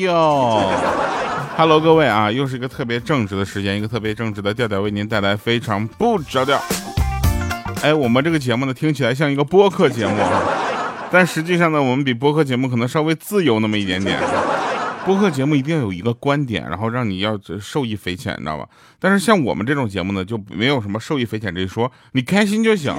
哟，Hello，各位啊，又是一个特别正直的时间，一个特别正直的调调，为您带来非常不着调。哎，我们这个节目呢，听起来像一个播客节目，啊，但实际上呢，我们比播客节目可能稍微自由那么一点点。播客节目一定要有一个观点，然后让你要受益匪浅，你知道吧？但是像我们这种节目呢，就没有什么受益匪浅这一说，你开心就行。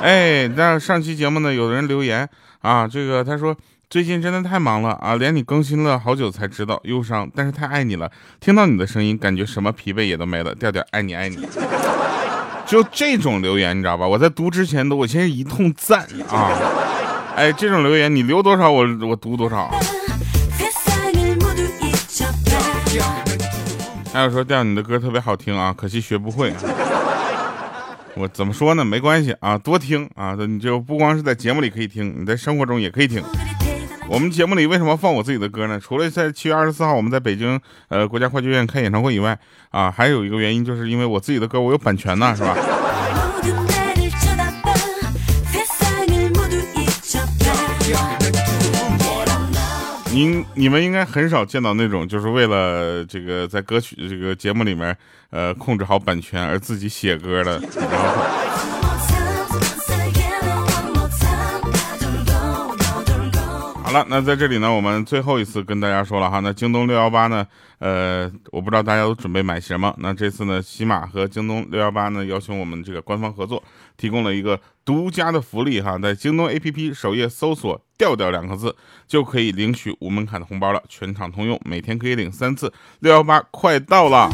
哎，那上期节目呢，有人留言啊，这个他说。最近真的太忙了啊，连你更新了好久才知道，忧伤，但是太爱你了。听到你的声音，感觉什么疲惫也都没了。调调，爱你爱你。就这种留言，你知道吧？我在读之前都，我先一通赞啊。哎，这种留言你留多少，我我读多少。还有说调你的歌特别好听啊，可惜学不会。我怎么说呢？没关系啊，多听啊，你就不光是在节目里可以听，你在生活中也可以听。我们节目里为什么放我自己的歌呢？除了在七月二十四号我们在北京呃国家话剧院开演唱会以外，啊，还有一个原因就是因为我自己的歌我有版权呢，是吧？您你们应该很少见到那种就是为了这个在歌曲这个节目里面呃控制好版权而自己写歌的。好了，那在这里呢，我们最后一次跟大家说了哈，那京东六幺八呢，呃，我不知道大家都准备买什么。那这次呢，喜马和京东六幺八呢，邀请我们这个官方合作，提供了一个独家的福利哈，在京东 APP 首页搜索“调调”两个字，就可以领取无门槛的红包了，全场通用，每天可以领三次。六幺八快到了，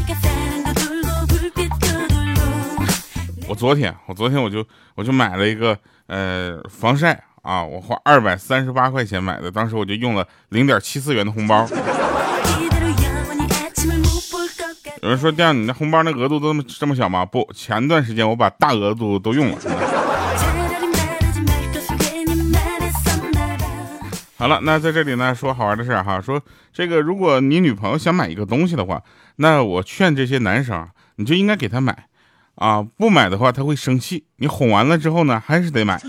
我昨天，我昨天我就我就买了一个呃防晒。啊，我花二百三十八块钱买的，当时我就用了零点七四元的红包。有人说这样，你那红包那额度都这么这么小吗？不，前段时间我把大额度都用了。好了，那在这里呢说好玩的事哈，说这个如果你女朋友想买一个东西的话，那我劝这些男生，你就应该给她买，啊，不买的话她会生气，你哄完了之后呢，还是得买。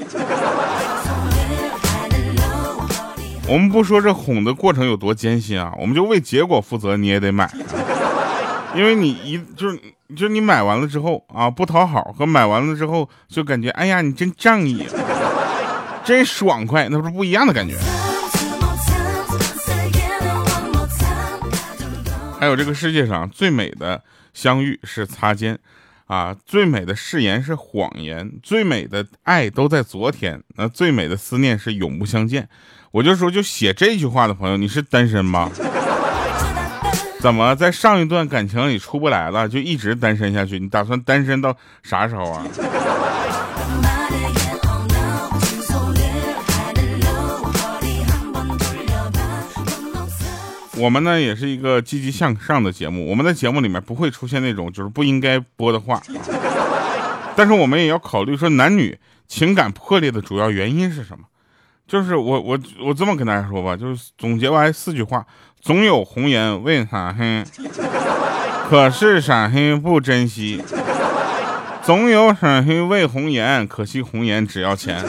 我们不说这哄的过程有多艰辛啊，我们就为结果负责，你也得买，因为你一就是就是你买完了之后啊不讨好，和买完了之后就感觉哎呀你真仗义，真爽快，那不是不一样的感觉。还有这个世界上最美的相遇是擦肩，啊最美的誓言是谎言，最美的爱都在昨天，那最美的思念是永不相见。我就说，就写这句话的朋友，你是单身吗？怎么在上一段感情里出不来了，就一直单身下去？你打算单身到啥时候啊？我们呢也是一个积极向上的节目，我们的节目里面不会出现那种就是不应该播的话，但是我们也要考虑说男女情感破裂的主要原因是什么。就是我我我这么跟大家说吧，就是总结完四句话：总有红颜为啥黑？可是闪黑不珍惜？总有闪黑为红颜，可惜红颜只要钱。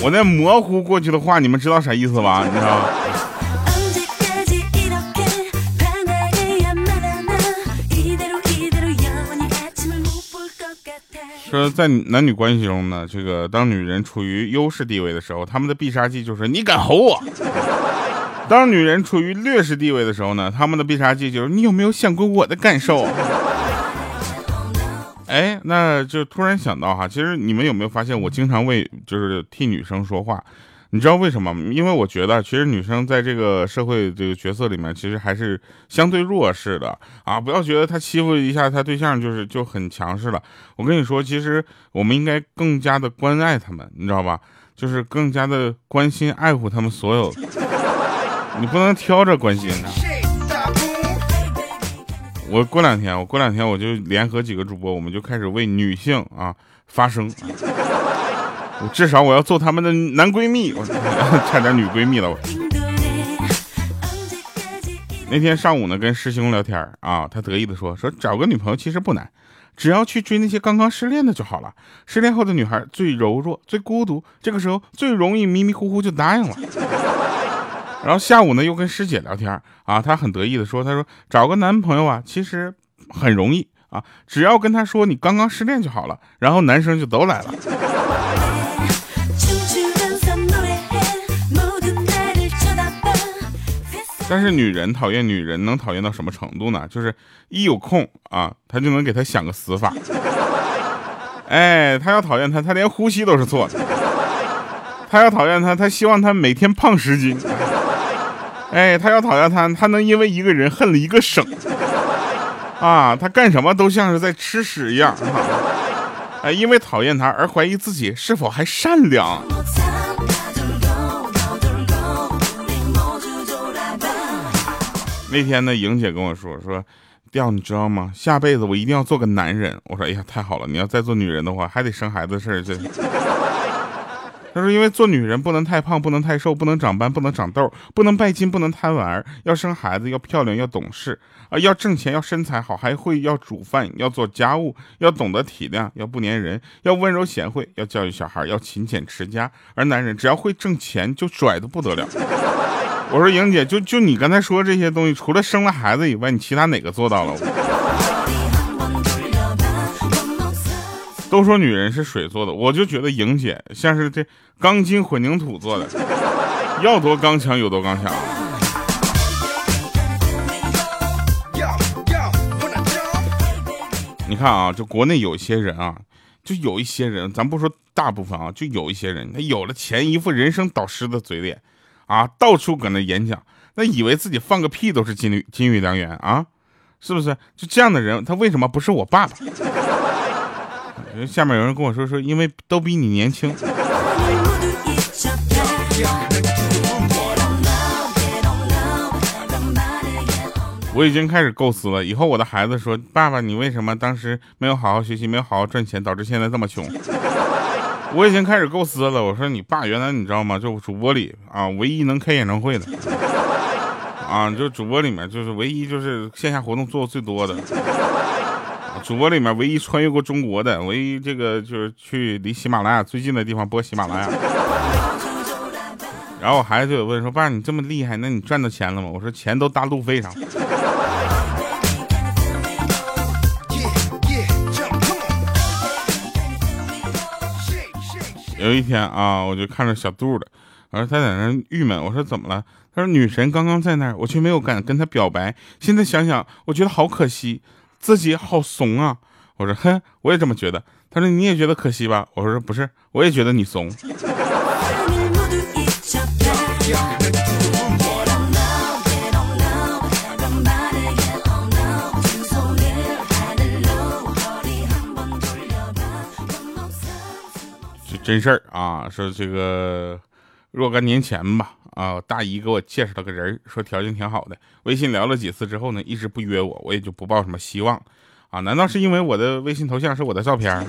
我那模糊过去的话，你们知道啥意思吧？你知道？说在男女关系中呢，这个当女人处于优势地位的时候，他们的必杀技就是你敢吼我；当女人处于劣势地位的时候呢，他们的必杀技就是你有没有想过我的感受？哎，那就突然想到哈，其实你们有没有发现，我经常为就是替女生说话。你知道为什么？因为我觉得，其实女生在这个社会这个角色里面，其实还是相对弱势的啊！不要觉得她欺负一下她对象就是就很强势了。我跟你说，其实我们应该更加的关爱他们，你知道吧？就是更加的关心爱护他们所有。你不能挑着关心他。我过两天，我过两天我就联合几个主播，我们就开始为女性啊发声。我至少我要做他们的男闺蜜，我 差点女闺蜜了。我那天上午呢，跟师兄聊天啊，他得意的说说找个女朋友其实不难，只要去追那些刚刚失恋的就好了。失恋后的女孩最柔弱、最孤独，这个时候最容易迷迷糊糊就答应了。然后下午呢，又跟师姐聊天啊，她很得意的说，她说找个男朋友啊，其实很容易啊，只要跟他说你刚刚失恋就好了，然后男生就都来了。但是女人讨厌女人能讨厌到什么程度呢？就是一有空啊，她就能给他想个死法。哎，她要讨厌他，她连呼吸都是错的。她要讨厌他，她希望他每天胖十斤。哎，他要讨厌他，他能因为一个人恨了一个省。啊，他干什么都像是在吃屎一样。哎，因为讨厌他而怀疑自己是否还善良。那天呢，莹姐跟我说说，调你知道吗？下辈子我一定要做个男人。我说，哎呀，太好了！你要再做女人的话，还得生孩子的事儿。这，他说，因为做女人不能太胖，不能太瘦，不能长斑，不能长痘，不能拜金，不能贪玩，要生孩子，要漂亮，要懂事啊，要挣钱，要身材好，还会要煮饭，要做家务，要懂得体谅，要不粘人，要温柔贤惠，要教育小孩，要勤俭持家。而男人只要会挣钱，就拽的不得了。我说莹姐，就就你刚才说这些东西，除了生了孩子以外，你其他哪个做到了？都说女人是水做的，我就觉得莹姐像是这钢筋混凝土做的，要多刚强有多刚强。你看啊，就国内有一些人啊，就有一些人，咱不说大部分啊，就有一些人，他有了钱，一副人生导师的嘴脸。啊，到处搁那演讲，那以为自己放个屁都是金玉金玉良缘啊，是不是？就这样的人，他为什么不是我爸爸？下面有人跟我说说，因为都比你年轻。我已经开始构思了，以后我的孩子说，爸爸，你为什么当时没有好好学习，没有好好赚钱，导致现在这么穷？我已经开始构思了。我说你爸原来你知道吗？就主播里啊，唯一能开演唱会的啊，就主播里面就是唯一就是线下活动做的最多的主播里面唯一穿越过中国的，唯一这个就是去离喜马拉雅最近的地方播喜马拉雅。然后我孩子就有问说：“爸，你这么厉害，那你赚到钱了吗？”我说：“钱都搭路费上。”有一天啊，我就看着小杜了，我说他在那郁闷，我说怎么了？他说女神刚刚在那儿，我却没有敢跟她表白。现在想想，我觉得好可惜，自己好怂啊。我说哼，我也这么觉得。他说你也觉得可惜吧？我说不是，我也觉得你怂。真事儿啊，说这个若干年前吧，啊，大姨给我介绍了个人，说条件挺好的。微信聊了几次之后呢，一直不约我，我也就不抱什么希望啊。难道是因为我的微信头像是我的照片？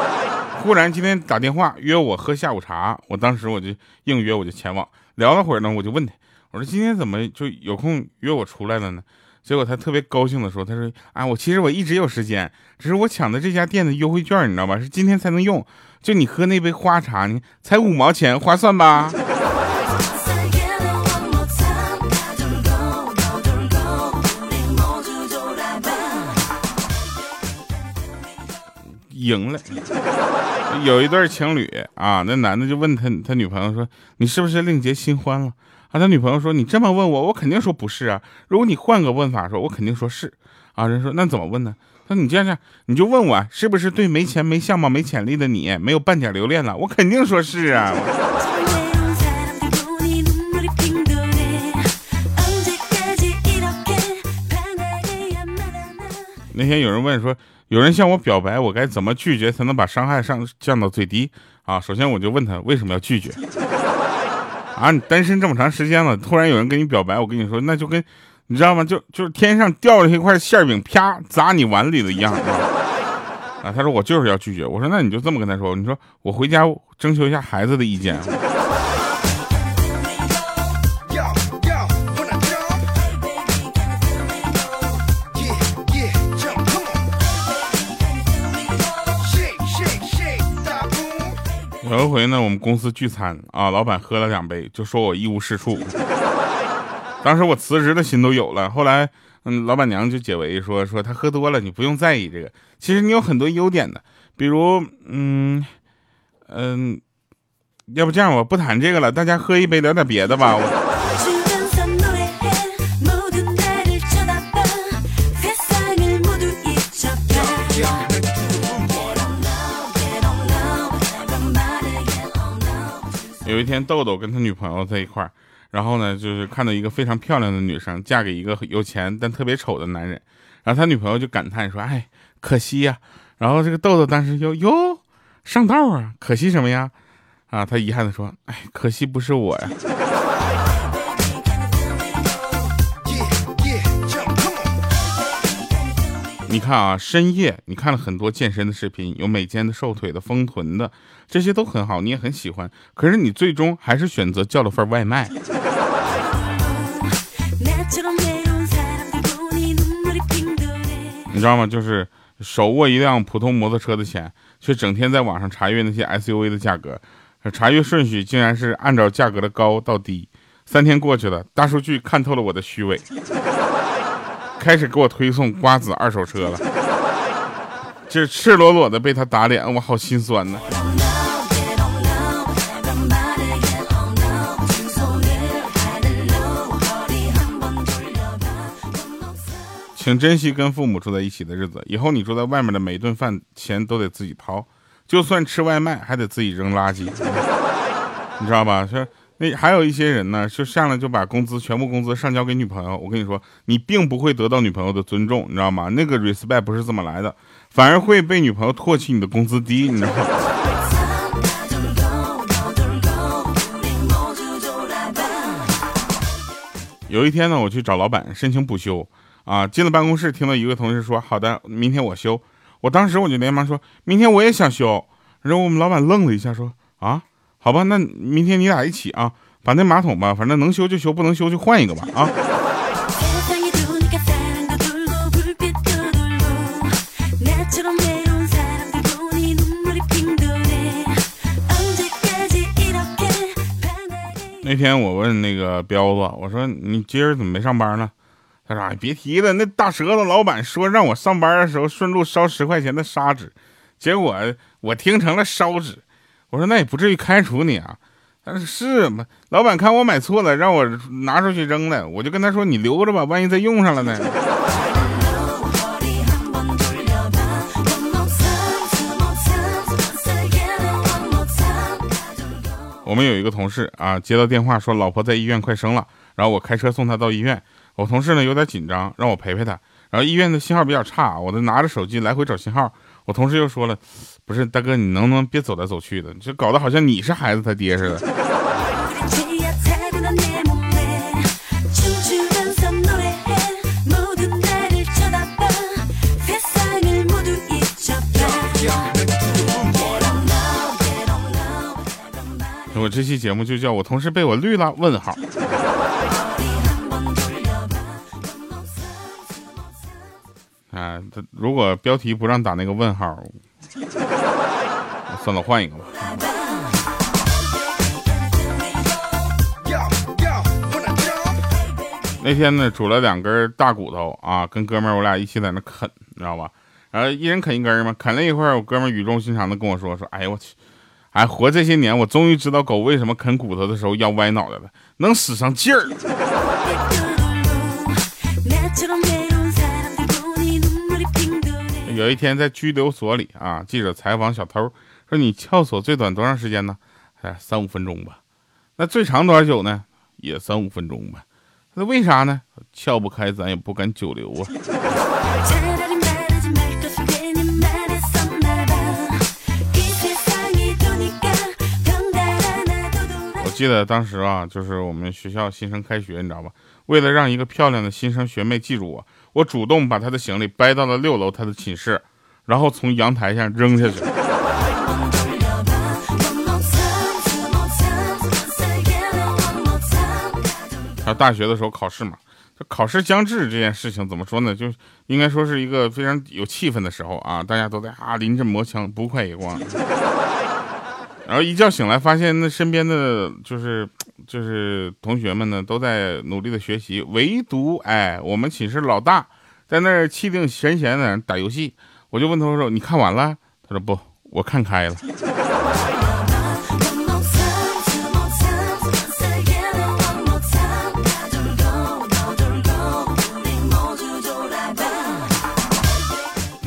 忽然今天打电话约我喝下午茶，我当时我就应约，我就前往。聊了会儿呢，我就问他，我说今天怎么就有空约我出来了呢？结果他特别高兴的说，他说啊，我其实我一直有时间，只是我抢的这家店的优惠券，你知道吧？是今天才能用。就你喝那杯花茶，你才五毛钱，划算吧？赢了。有一对情侣啊，那男的就问他他女朋友说：“你是不是另结新欢了？”啊，他女朋友说：“你这么问我，我肯定说不是啊。如果你换个问法说，我肯定说是。”啊，人说：“那怎么问呢？”那你这样这样，你就问我是不是对没钱、没相貌、没潜力的你没有半点留恋了？我肯定说是啊。那天有人问说，有人向我表白，我该怎么拒绝才能把伤害上降到最低？啊，首先我就问他为什么要拒绝？啊，你单身这么长时间了，突然有人跟你表白，我跟你说，那就跟。你知道吗？就就是天上掉了一块馅饼，啪砸你碗里的一样啊！他说我就是要拒绝。我说那你就这么跟他说，你说我回家征求一下孩子的意见。回呢，我们公司聚餐啊，老板喝了两杯，就说我一无是处。当时我辞职的心都有了。后来，嗯，老板娘就解围说说他喝多了，你不用在意这个。其实你有很多优点的，比如，嗯嗯，要不这样，我不谈这个了，大家喝一杯，聊点别的吧。有一天，豆豆跟他女朋友在一块儿，然后呢，就是看到一个非常漂亮的女生嫁给一个有钱但特别丑的男人，然后他女朋友就感叹说：“哎，可惜呀。”然后这个豆豆当时就哟，上道啊，可惜什么呀？啊，他遗憾的说：“哎，可惜不是我呀。”你看啊，深夜你看了很多健身的视频，有美肩的、瘦腿的、丰臀的，这些都很好，你也很喜欢。可是你最终还是选择叫了份外卖。你知道吗？就是手握一辆普通摩托车的钱，却整天在网上查阅那些 SUV 的价格，查阅顺序竟然是按照价格的高到低。三天过去了，大数据看透了我的虚伪。开始给我推送瓜子二手车了，就是赤裸裸的被他打脸，我好心酸呢。请珍惜跟父母住在一起的日子，以后你住在外面的每顿饭钱都得自己掏，就算吃外卖还得自己扔垃圾，你知道吧？说。那还有一些人呢，就上来就把工资全部工资上交给女朋友。我跟你说，你并不会得到女朋友的尊重，你知道吗？那个 respect 不是这么来的，反而会被女朋友唾弃你的工资低，你知道吗？有一天呢，我去找老板申请补休，啊，进了办公室，听到一个同事说：“好的，明天我休。”我当时我就连忙说：“明天我也想休。”然后我们老板愣了一下，说：“啊？”好吧，那明天你俩一起啊，把那马桶吧，反正能修就修，不能修就换一个吧啊。那天我问那个彪子，我说你今儿怎么没上班呢？他说哎别提了，那大舌头老板说让我上班的时候顺路烧十块钱的砂纸，结果我听成了烧纸。我说那也不至于开除你啊，他说是嘛，老板看我买错了，让我拿出去扔了，我就跟他说你留着吧，万一再用上了呢。我们有一个同事啊，接到电话说老婆在医院快生了，然后我开车送他到医院，我同事呢有点紧张，让我陪陪他，然后医院的信号比较差，我就拿着手机来回找信号。我同事又说了，不是大哥，你能不能别走来走去的？这搞得好像你是孩子他爹似的。我这期节目就叫我同事被我绿了？问号。啊，他如果标题不让打那个问号，算了，换一个吧。那天呢，煮了两根大骨头啊，跟哥们儿我俩一起在那啃，你知道吧？然后一人啃一根嘛，啃了一会儿，我哥们儿语重心长的跟我说：“说，哎呀我去，哎，活这些年，我终于知道狗为什么啃骨头的时候要歪脑袋了，能使上劲儿。”有一天在拘留所里啊，记者采访小偷说：“你撬锁最短多长时间呢？”哎，三五分钟吧。那最长多少久呢？也三五分钟吧。那为啥呢？撬不开，咱也不敢久留啊。我记得当时啊，就是我们学校新生开学，你知道吧？为了让一个漂亮的新生学妹记住我。我主动把她的行李掰到了六楼她的寝室，然后从阳台上扔下去。他大学的时候考试嘛，这考试将至这件事情怎么说呢？就应该说是一个非常有气氛的时候啊，大家都在啊临阵磨枪，不快也光。然后一觉醒来，发现那身边的就是就是同学们呢，都在努力的学习，唯独哎，我们寝室老大在那儿气定神闲的打游戏。我就问他说：“你看完了？”他说：“不，我看开了。”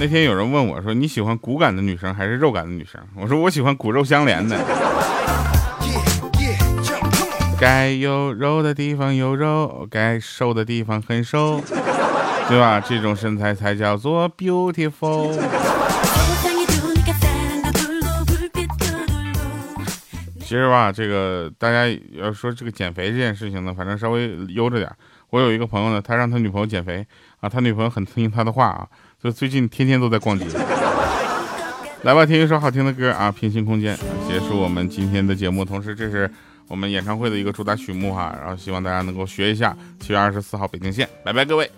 那天有人问我说：“你喜欢骨感的女生还是肉感的女生？”我说：“我喜欢骨肉相连的，该有肉的地方有肉，该瘦的地方很瘦，对吧？这种身材才叫做 beautiful。”其实吧，这个大家要说这个减肥这件事情呢，反正稍微悠着点。我有一个朋友呢，他让他女朋友减肥啊，他女朋友很听他的话啊。就最近天天都在逛街，来吧，听一首好听的歌啊！平行空间结束我们今天的节目，同时这是我们演唱会的一个主打曲目哈，然后希望大家能够学一下。七月二十四号北京见，拜拜各位。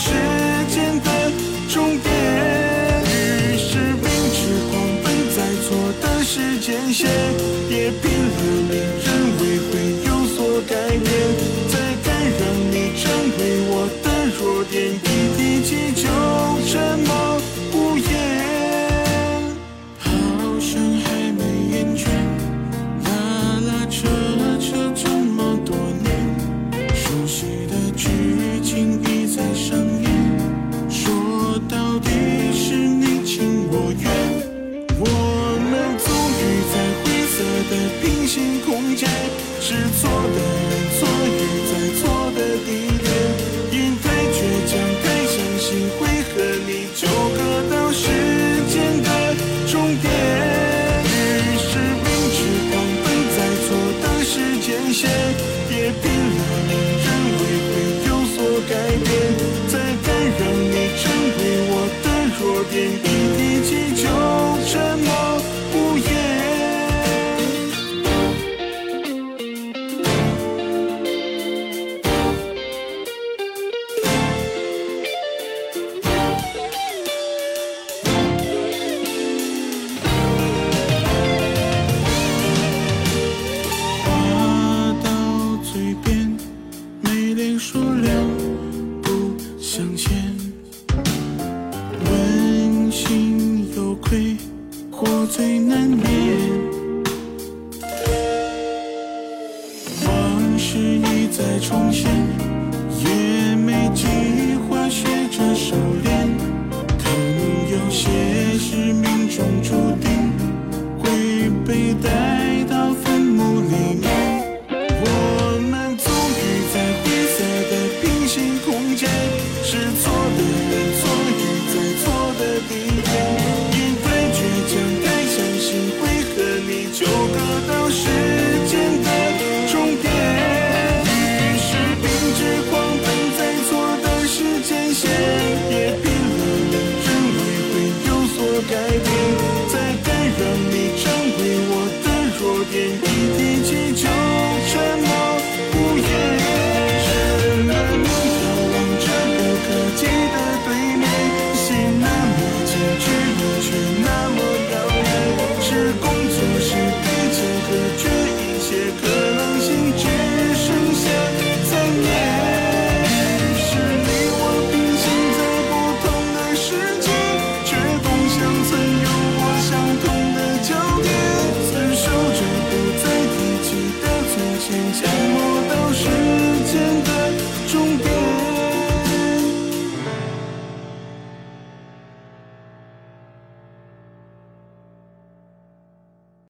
时间的终点。于是明知狂奔在错的时间线，也拼了命认为会有所改变。再敢让你成为我的弱点，一滴气就。的平行空间，是错的人错也在错的地点。be there.